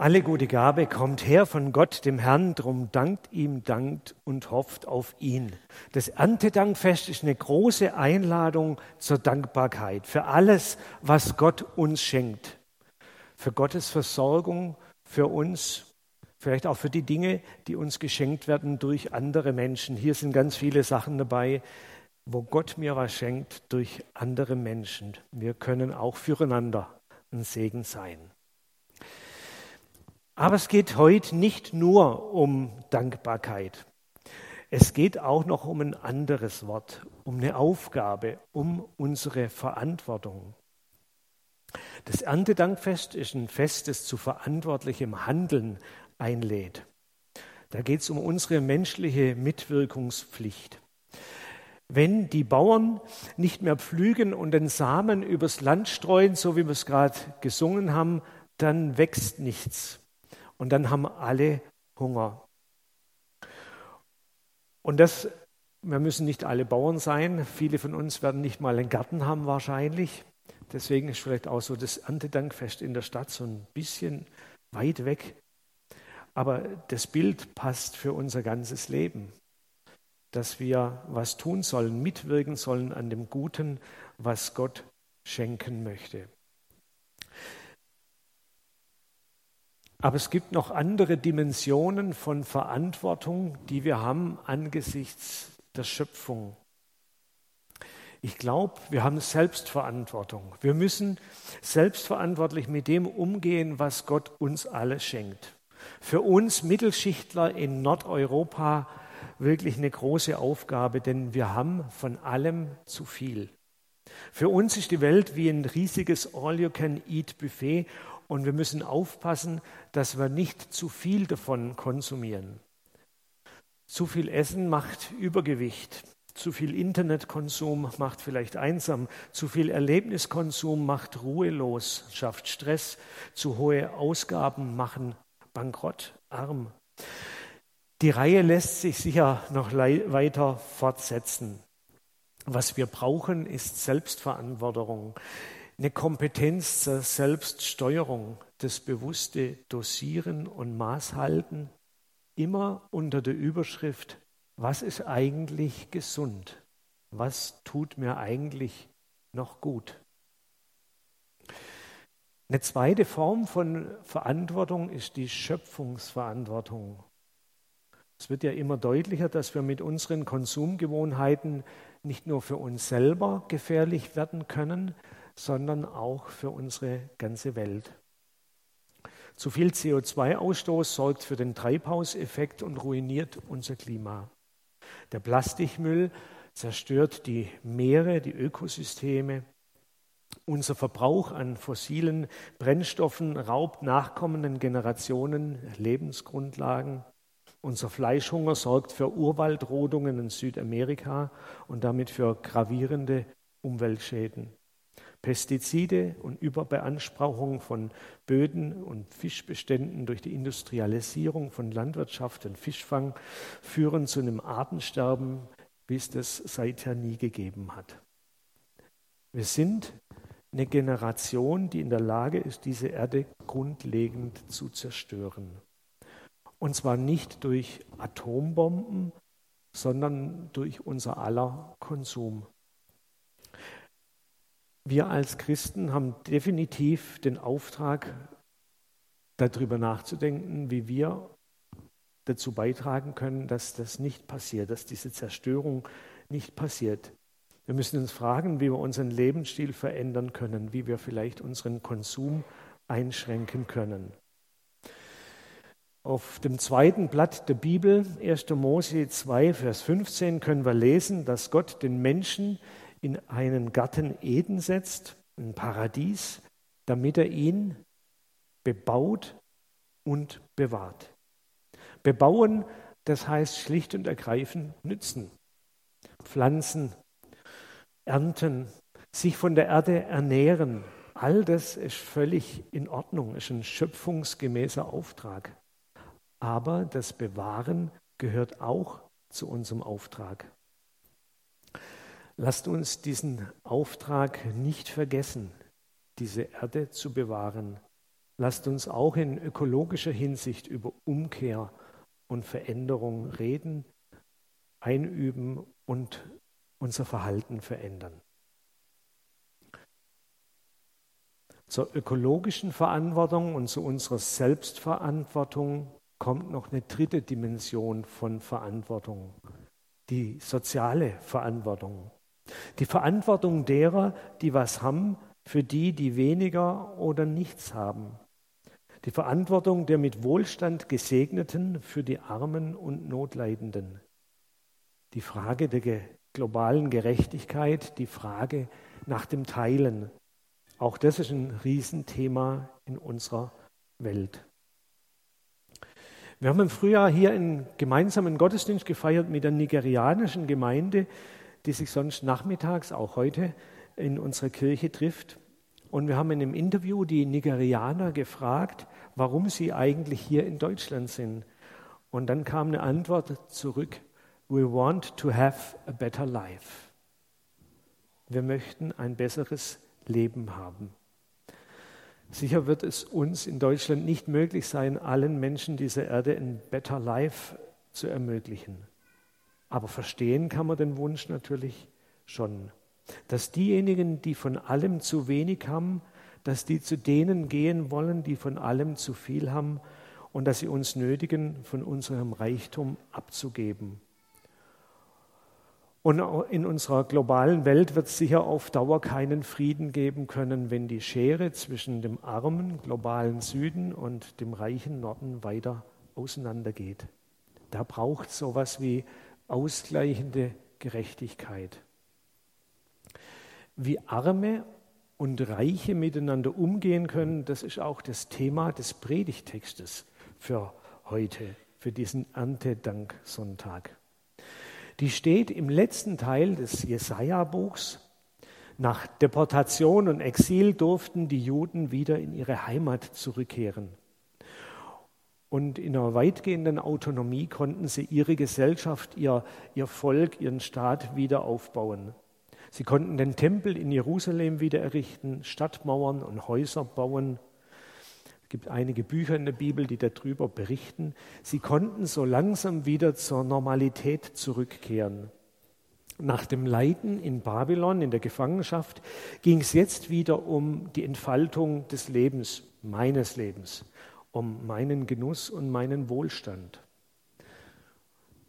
Alle gute Gabe kommt her von Gott, dem Herrn, drum dankt ihm, dankt und hofft auf ihn. Das Erntedankfest ist eine große Einladung zur Dankbarkeit für alles, was Gott uns schenkt. Für Gottes Versorgung, für uns, vielleicht auch für die Dinge, die uns geschenkt werden durch andere Menschen. Hier sind ganz viele Sachen dabei, wo Gott mir was schenkt durch andere Menschen. Wir können auch füreinander ein Segen sein. Aber es geht heute nicht nur um Dankbarkeit. Es geht auch noch um ein anderes Wort, um eine Aufgabe, um unsere Verantwortung. Das Erntedankfest ist ein Fest, das zu verantwortlichem Handeln einlädt. Da geht es um unsere menschliche Mitwirkungspflicht. Wenn die Bauern nicht mehr pflügen und den Samen übers Land streuen, so wie wir es gerade gesungen haben, dann wächst nichts. Und dann haben alle Hunger. Und das, wir müssen nicht alle Bauern sein. Viele von uns werden nicht mal einen Garten haben wahrscheinlich. Deswegen ist vielleicht auch so das Erntedankfest in der Stadt so ein bisschen weit weg. Aber das Bild passt für unser ganzes Leben, dass wir was tun sollen, mitwirken sollen an dem Guten, was Gott schenken möchte. Aber es gibt noch andere Dimensionen von Verantwortung, die wir haben angesichts der Schöpfung. Ich glaube, wir haben Selbstverantwortung. Wir müssen selbstverantwortlich mit dem umgehen, was Gott uns alle schenkt. Für uns Mittelschichtler in Nordeuropa wirklich eine große Aufgabe, denn wir haben von allem zu viel. Für uns ist die Welt wie ein riesiges All-You-Can-Eat-Buffet und wir müssen aufpassen, dass wir nicht zu viel davon konsumieren. Zu viel Essen macht Übergewicht. Zu viel Internetkonsum macht vielleicht einsam. Zu viel Erlebniskonsum macht ruhelos, schafft Stress. Zu hohe Ausgaben machen bankrott, arm. Die Reihe lässt sich sicher noch weiter fortsetzen. Was wir brauchen, ist Selbstverantwortung eine Kompetenz zur Selbststeuerung, das bewusste Dosieren und Maßhalten, immer unter der Überschrift, was ist eigentlich gesund? Was tut mir eigentlich noch gut? Eine zweite Form von Verantwortung ist die Schöpfungsverantwortung. Es wird ja immer deutlicher, dass wir mit unseren Konsumgewohnheiten nicht nur für uns selber gefährlich werden können, sondern auch für unsere ganze Welt. Zu viel CO2-Ausstoß sorgt für den Treibhauseffekt und ruiniert unser Klima. Der Plastikmüll zerstört die Meere, die Ökosysteme. Unser Verbrauch an fossilen Brennstoffen raubt nachkommenden Generationen Lebensgrundlagen. Unser Fleischhunger sorgt für Urwaldrodungen in Südamerika und damit für gravierende Umweltschäden. Pestizide und Überbeanspruchung von Böden und Fischbeständen durch die Industrialisierung von Landwirtschaft und Fischfang führen zu einem Artensterben, wie es das seither nie gegeben hat. Wir sind eine Generation, die in der Lage ist, diese Erde grundlegend zu zerstören. Und zwar nicht durch Atombomben, sondern durch unser aller Konsum. Wir als Christen haben definitiv den Auftrag, darüber nachzudenken, wie wir dazu beitragen können, dass das nicht passiert, dass diese Zerstörung nicht passiert. Wir müssen uns fragen, wie wir unseren Lebensstil verändern können, wie wir vielleicht unseren Konsum einschränken können. Auf dem zweiten Blatt der Bibel, 1. Mose 2, Vers 15, können wir lesen, dass Gott den Menschen in einen Garten Eden setzt, ein Paradies, damit er ihn bebaut und bewahrt. Bebauen, das heißt schlicht und ergreifend nützen, pflanzen, ernten, sich von der Erde ernähren. All das ist völlig in Ordnung, ist ein schöpfungsgemäßer Auftrag. Aber das Bewahren gehört auch zu unserem Auftrag. Lasst uns diesen Auftrag nicht vergessen, diese Erde zu bewahren. lasst uns auch in ökologischer Hinsicht über Umkehr und Veränderung reden, einüben und unser Verhalten verändern. Zur ökologischen Verantwortung und zu unserer Selbstverantwortung kommt noch eine dritte Dimension von Verantwortung, die soziale Verantwortung. Die Verantwortung derer, die was haben, für die, die weniger oder nichts haben. Die Verantwortung der mit Wohlstand Gesegneten für die Armen und Notleidenden. Die Frage der globalen Gerechtigkeit, die Frage nach dem Teilen. Auch das ist ein Riesenthema in unserer Welt. Wir haben im Frühjahr hier einen gemeinsamen Gottesdienst gefeiert mit der nigerianischen Gemeinde, die sich sonst nachmittags, auch heute, in unserer Kirche trifft. Und wir haben in einem Interview die Nigerianer gefragt, warum sie eigentlich hier in Deutschland sind. Und dann kam eine Antwort zurück, We want to have a better life. Wir möchten ein besseres Leben haben. Sicher wird es uns in Deutschland nicht möglich sein, allen Menschen dieser Erde ein Better Life zu ermöglichen. Aber verstehen kann man den Wunsch natürlich schon, dass diejenigen, die von allem zu wenig haben, dass die zu denen gehen wollen, die von allem zu viel haben und dass sie uns nötigen, von unserem Reichtum abzugeben. Und in unserer globalen Welt wird es sicher auf Dauer keinen Frieden geben können, wenn die Schere zwischen dem armen globalen Süden und dem reichen Norden weiter auseinandergeht. Da braucht es sowas wie ausgleichende Gerechtigkeit. Wie Arme und Reiche miteinander umgehen können, das ist auch das Thema des Predigtextes für heute, für diesen Erntedanksonntag die steht im letzten Teil des Jesaja-Buchs. Nach Deportation und Exil durften die Juden wieder in ihre Heimat zurückkehren. Und in einer weitgehenden Autonomie konnten sie ihre Gesellschaft, ihr, ihr Volk, ihren Staat wieder aufbauen. Sie konnten den Tempel in Jerusalem wieder errichten, Stadtmauern und Häuser bauen gibt einige Bücher in der Bibel, die darüber berichten. Sie konnten so langsam wieder zur Normalität zurückkehren. Nach dem Leiden in Babylon, in der Gefangenschaft, ging es jetzt wieder um die Entfaltung des Lebens, meines Lebens, um meinen Genuss und meinen Wohlstand.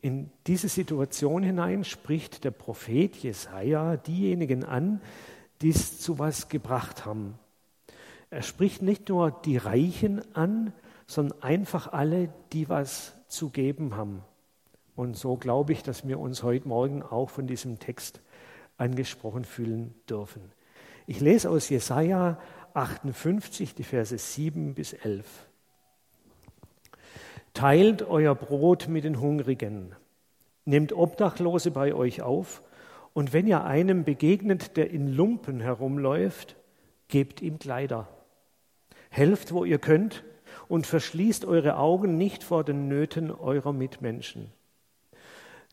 In diese Situation hinein spricht der Prophet Jesaja diejenigen an, die es zu was gebracht haben, er spricht nicht nur die Reichen an, sondern einfach alle, die was zu geben haben. Und so glaube ich, dass wir uns heute Morgen auch von diesem Text angesprochen fühlen dürfen. Ich lese aus Jesaja 58 die Verse 7 bis 11. Teilt euer Brot mit den Hungrigen, nehmt Obdachlose bei euch auf, und wenn ihr einem begegnet, der in Lumpen herumläuft, gebt ihm Kleider. Helft, wo ihr könnt und verschließt eure Augen nicht vor den Nöten eurer Mitmenschen.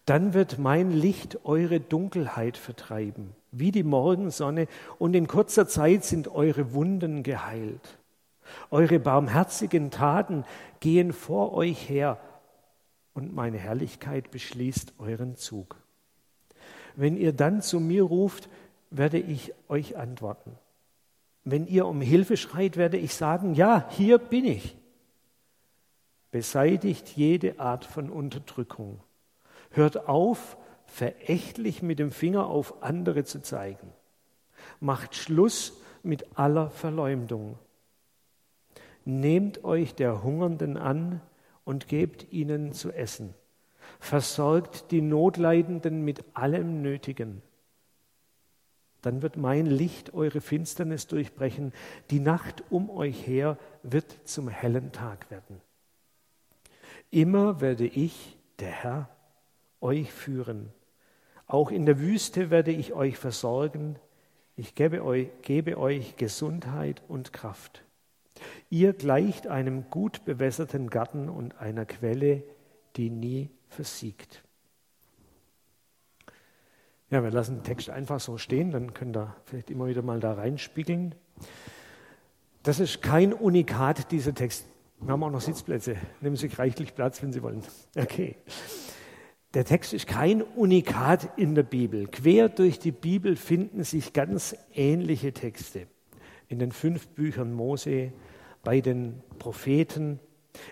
Dann wird mein Licht eure Dunkelheit vertreiben, wie die Morgensonne, und in kurzer Zeit sind eure Wunden geheilt. Eure barmherzigen Taten gehen vor euch her, und meine Herrlichkeit beschließt euren Zug. Wenn ihr dann zu mir ruft, werde ich euch antworten. Wenn ihr um Hilfe schreit, werde ich sagen, ja, hier bin ich. Beseitigt jede Art von Unterdrückung. Hört auf, verächtlich mit dem Finger auf andere zu zeigen. Macht Schluss mit aller Verleumdung. Nehmt euch der Hungernden an und gebt ihnen zu essen. Versorgt die Notleidenden mit allem Nötigen dann wird mein Licht eure Finsternis durchbrechen, die Nacht um euch her wird zum hellen Tag werden. Immer werde ich, der Herr, euch führen. Auch in der Wüste werde ich euch versorgen. Ich gebe euch, gebe euch Gesundheit und Kraft. Ihr gleicht einem gut bewässerten Garten und einer Quelle, die nie versiegt. Ja, wir lassen den Text einfach so stehen, dann können da vielleicht immer wieder mal da reinspiegeln. Das ist kein Unikat, dieser Text. Wir haben auch noch Sitzplätze. Nehmen Sie reichlich Platz, wenn Sie wollen. Okay. Der Text ist kein Unikat in der Bibel. Quer durch die Bibel finden sich ganz ähnliche Texte. In den fünf Büchern Mose, bei den Propheten,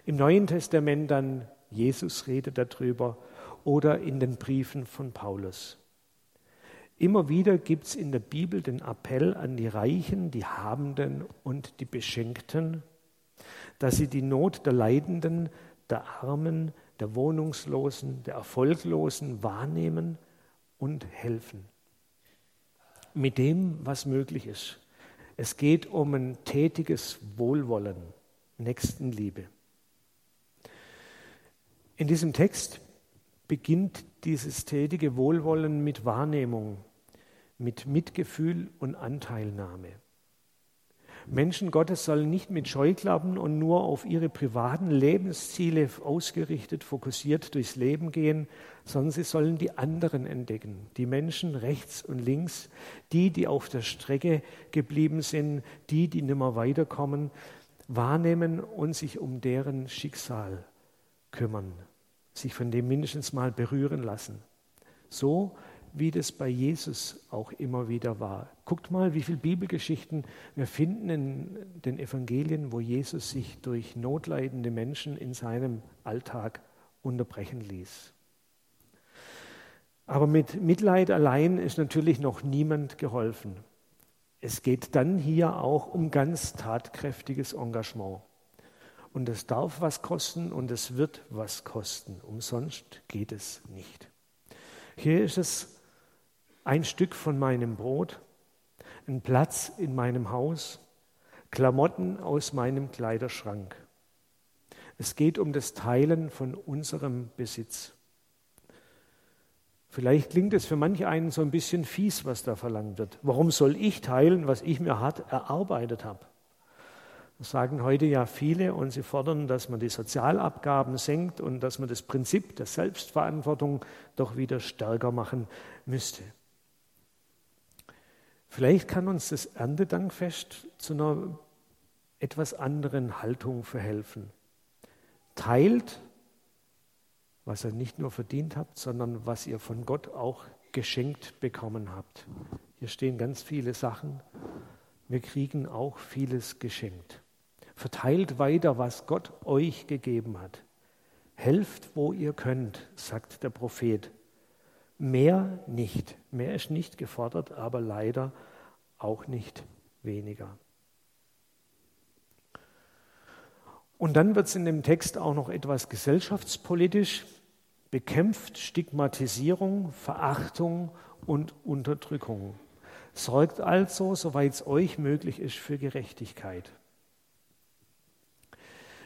im Neuen Testament dann Jesus redet darüber oder in den Briefen von Paulus. Immer wieder gibt es in der Bibel den Appell an die Reichen, die Habenden und die Beschenkten, dass sie die Not der Leidenden, der Armen, der Wohnungslosen, der Erfolglosen wahrnehmen und helfen. Mit dem, was möglich ist. Es geht um ein tätiges Wohlwollen, Nächstenliebe. In diesem Text beginnt dieses tätige Wohlwollen mit Wahrnehmung, mit Mitgefühl und Anteilnahme. Menschen Gottes sollen nicht mit Scheuklappen und nur auf ihre privaten Lebensziele ausgerichtet, fokussiert durchs Leben gehen, sondern sie sollen die anderen entdecken, die Menschen rechts und links, die, die auf der Strecke geblieben sind, die, die nimmer weiterkommen, wahrnehmen und sich um deren Schicksal kümmern, sich von dem mindestens mal berühren lassen. So wie das bei Jesus auch immer wieder war. Guckt mal, wie viele Bibelgeschichten wir finden in den Evangelien, wo Jesus sich durch notleidende Menschen in seinem Alltag unterbrechen ließ. Aber mit Mitleid allein ist natürlich noch niemand geholfen. Es geht dann hier auch um ganz tatkräftiges Engagement. Und es darf was kosten und es wird was kosten. Umsonst geht es nicht. Hier ist es ein Stück von meinem Brot, ein Platz in meinem Haus, Klamotten aus meinem Kleiderschrank. Es geht um das Teilen von unserem Besitz. Vielleicht klingt es für manche einen so ein bisschen fies, was da verlangt wird. Warum soll ich teilen, was ich mir hart erarbeitet habe? Das sagen heute ja viele und sie fordern, dass man die Sozialabgaben senkt und dass man das Prinzip der Selbstverantwortung doch wieder stärker machen müsste. Vielleicht kann uns das Erntedankfest zu einer etwas anderen Haltung verhelfen. Teilt, was ihr nicht nur verdient habt, sondern was ihr von Gott auch geschenkt bekommen habt. Hier stehen ganz viele Sachen. Wir kriegen auch vieles geschenkt. Verteilt weiter, was Gott euch gegeben hat. Helft, wo ihr könnt, sagt der Prophet. Mehr nicht. Mehr ist nicht gefordert, aber leider auch nicht weniger. Und dann wird es in dem Text auch noch etwas gesellschaftspolitisch. Bekämpft Stigmatisierung, Verachtung und Unterdrückung. Sorgt also, soweit es euch möglich ist, für Gerechtigkeit.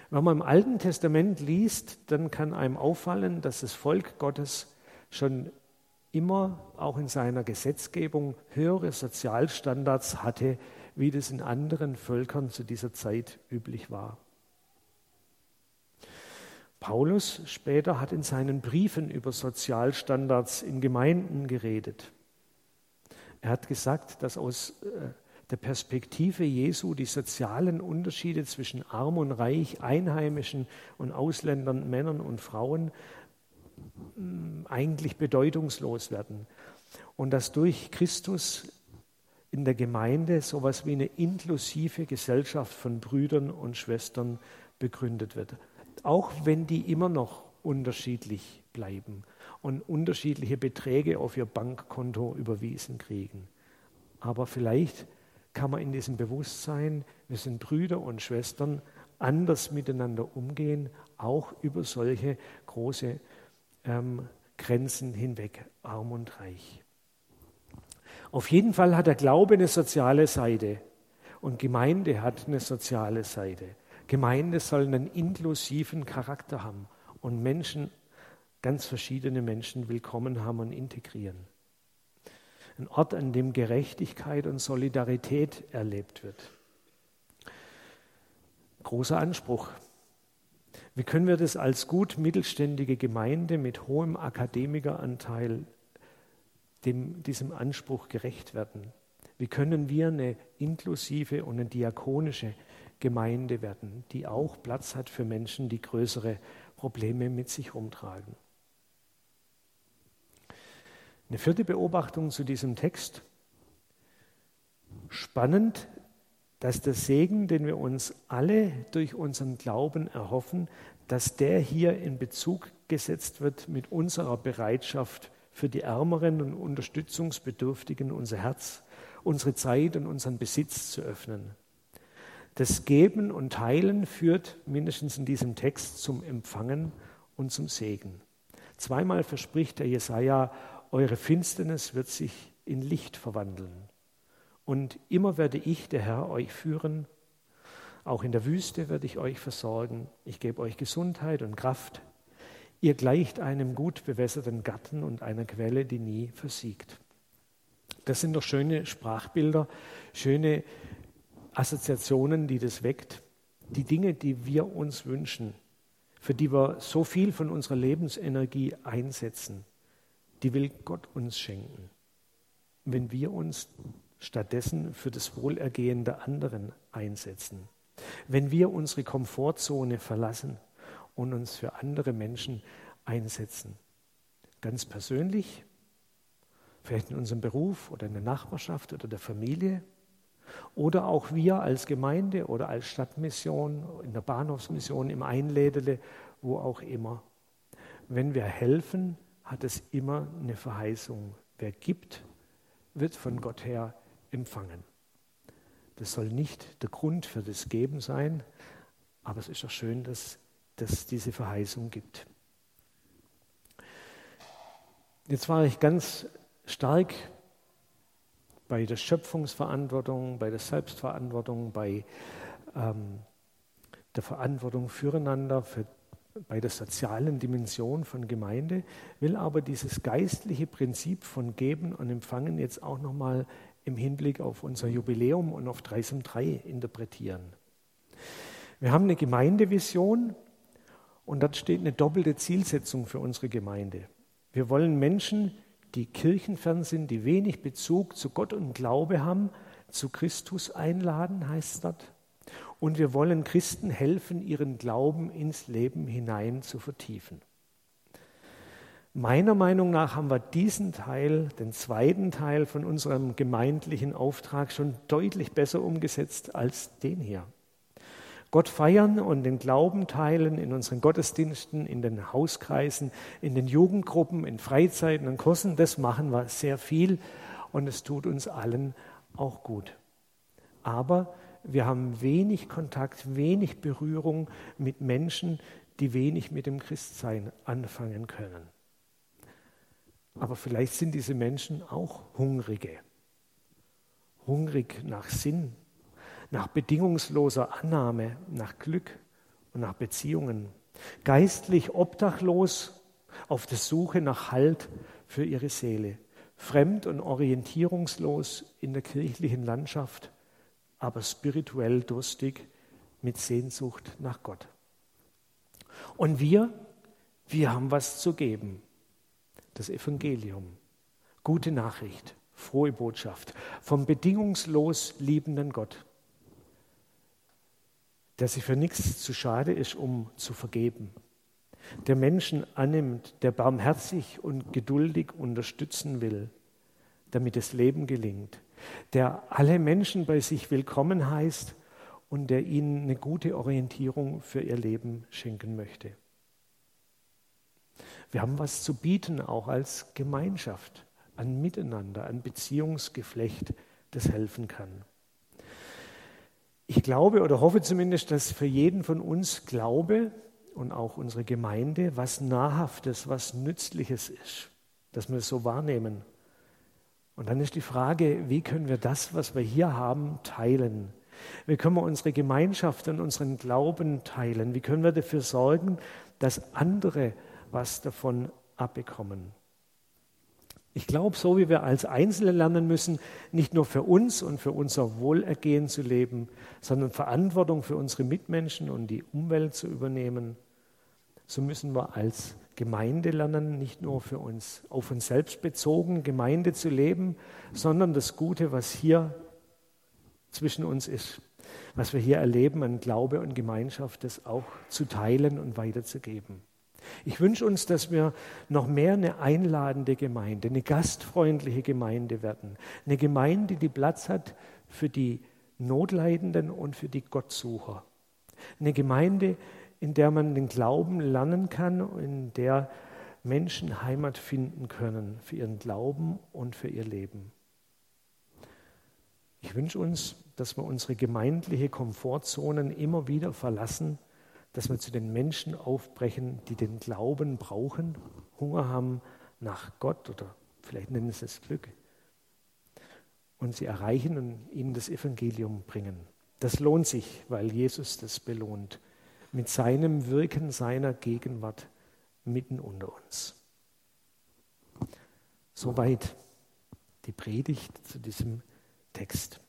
Wenn man im Alten Testament liest, dann kann einem auffallen, dass das Volk Gottes schon immer auch in seiner Gesetzgebung höhere Sozialstandards hatte, wie das in anderen Völkern zu dieser Zeit üblich war. Paulus später hat in seinen Briefen über Sozialstandards in Gemeinden geredet. Er hat gesagt, dass aus äh, der Perspektive Jesu die sozialen Unterschiede zwischen arm und reich, Einheimischen und Ausländern, Männern und Frauen eigentlich bedeutungslos werden. Und dass durch Christus in der Gemeinde so etwas wie eine inklusive Gesellschaft von Brüdern und Schwestern begründet wird. Auch wenn die immer noch unterschiedlich bleiben und unterschiedliche Beträge auf ihr Bankkonto überwiesen kriegen. Aber vielleicht kann man in diesem Bewusstsein, wir sind Brüder und Schwestern, anders miteinander umgehen, auch über solche große ähm, Grenzen hinweg, arm und reich. Auf jeden Fall hat der Glaube eine soziale Seite und Gemeinde hat eine soziale Seite. Gemeinde soll einen inklusiven Charakter haben und Menschen, ganz verschiedene Menschen willkommen haben und integrieren. Ein Ort, an dem Gerechtigkeit und Solidarität erlebt wird. Großer Anspruch. Wie können wir das als gut mittelständige Gemeinde mit hohem Akademikeranteil dem, diesem Anspruch gerecht werden? Wie können wir eine inklusive und eine diakonische Gemeinde werden, die auch Platz hat für Menschen, die größere Probleme mit sich rumtragen. Eine vierte Beobachtung zu diesem Text. Spannend, dass der Segen, den wir uns alle durch unseren Glauben erhoffen, dass der hier in Bezug gesetzt wird mit unserer Bereitschaft für die Ärmeren und Unterstützungsbedürftigen unser Herz, unsere Zeit und unseren Besitz zu öffnen. Das Geben und Teilen führt mindestens in diesem Text zum Empfangen und zum Segen. Zweimal verspricht der Jesaja, eure Finsternis wird sich in Licht verwandeln. Und immer werde ich, der Herr, euch führen. Auch in der Wüste werde ich euch versorgen. Ich gebe euch Gesundheit und Kraft. Ihr gleicht einem gut bewässerten Garten und einer Quelle, die nie versiegt. Das sind doch schöne Sprachbilder, schöne Assoziationen, die das weckt. Die Dinge, die wir uns wünschen, für die wir so viel von unserer Lebensenergie einsetzen, die will Gott uns schenken. Wenn wir uns stattdessen für das Wohlergehen der anderen einsetzen. Wenn wir unsere Komfortzone verlassen und uns für andere Menschen einsetzen. Ganz persönlich, vielleicht in unserem Beruf oder in der Nachbarschaft oder der Familie. Oder auch wir als Gemeinde oder als Stadtmission, in der Bahnhofsmission, im Einlädele, wo auch immer. Wenn wir helfen, hat es immer eine Verheißung. Wer gibt, wird von Gott her empfangen. Das soll nicht der Grund für das Geben sein, aber es ist auch schön, dass es diese Verheißung gibt. Jetzt war ich ganz stark bei der Schöpfungsverantwortung, bei der Selbstverantwortung, bei ähm, der Verantwortung füreinander, für, bei der sozialen Dimension von Gemeinde, will aber dieses geistliche Prinzip von Geben und Empfangen jetzt auch nochmal im Hinblick auf unser Jubiläum und auf 3 3 interpretieren. Wir haben eine Gemeindevision und dort steht eine doppelte Zielsetzung für unsere Gemeinde. Wir wollen Menschen, die kirchenfern sind, die wenig Bezug zu Gott und Glaube haben, zu Christus einladen, heißt dort. Und wir wollen Christen helfen, ihren Glauben ins Leben hinein zu vertiefen. Meiner Meinung nach haben wir diesen Teil, den zweiten Teil von unserem gemeindlichen Auftrag schon deutlich besser umgesetzt als den hier. Gott feiern und den Glauben teilen in unseren Gottesdiensten, in den Hauskreisen, in den Jugendgruppen, in Freizeiten und Kursen, das machen wir sehr viel und es tut uns allen auch gut. Aber wir haben wenig Kontakt, wenig Berührung mit Menschen, die wenig mit dem Christsein anfangen können. Aber vielleicht sind diese Menschen auch Hungrige, hungrig nach Sinn, nach bedingungsloser Annahme, nach Glück und nach Beziehungen. Geistlich obdachlos auf der Suche nach Halt für ihre Seele. Fremd und orientierungslos in der kirchlichen Landschaft, aber spirituell durstig mit Sehnsucht nach Gott. Und wir, wir haben was zu geben. Das Evangelium. Gute Nachricht, frohe Botschaft vom bedingungslos liebenden Gott der sich für nichts zu schade ist, um zu vergeben, der Menschen annimmt, der barmherzig und geduldig unterstützen will, damit das Leben gelingt, der alle Menschen bei sich willkommen heißt und der ihnen eine gute Orientierung für ihr Leben schenken möchte. Wir haben was zu bieten, auch als Gemeinschaft, an Miteinander, an Beziehungsgeflecht, das helfen kann. Ich glaube oder hoffe zumindest, dass für jeden von uns Glaube und auch unsere Gemeinde was Nahrhaftes, was Nützliches ist, dass wir es so wahrnehmen. Und dann ist die Frage, wie können wir das, was wir hier haben, teilen? Wie können wir unsere Gemeinschaft und unseren Glauben teilen? Wie können wir dafür sorgen, dass andere was davon abbekommen? Ich glaube, so wie wir als Einzelne lernen müssen, nicht nur für uns und für unser Wohlergehen zu leben, sondern Verantwortung für unsere Mitmenschen und die Umwelt zu übernehmen, so müssen wir als Gemeinde lernen, nicht nur für uns auf uns selbst bezogen Gemeinde zu leben, sondern das Gute, was hier zwischen uns ist, was wir hier erleben an Glaube und Gemeinschaft, das auch zu teilen und weiterzugeben. Ich wünsche uns, dass wir noch mehr eine einladende Gemeinde, eine gastfreundliche Gemeinde werden. Eine Gemeinde, die Platz hat für die Notleidenden und für die Gottsucher. Eine Gemeinde, in der man den Glauben lernen kann, in der Menschen Heimat finden können für ihren Glauben und für ihr Leben. Ich wünsche uns, dass wir unsere gemeindliche Komfortzonen immer wieder verlassen, dass wir zu den Menschen aufbrechen, die den Glauben brauchen, Hunger haben nach Gott oder vielleicht nennen sie es Glück. Und sie erreichen und ihnen das Evangelium bringen. Das lohnt sich, weil Jesus das belohnt. Mit seinem Wirken, seiner Gegenwart mitten unter uns. Soweit die Predigt zu diesem Text.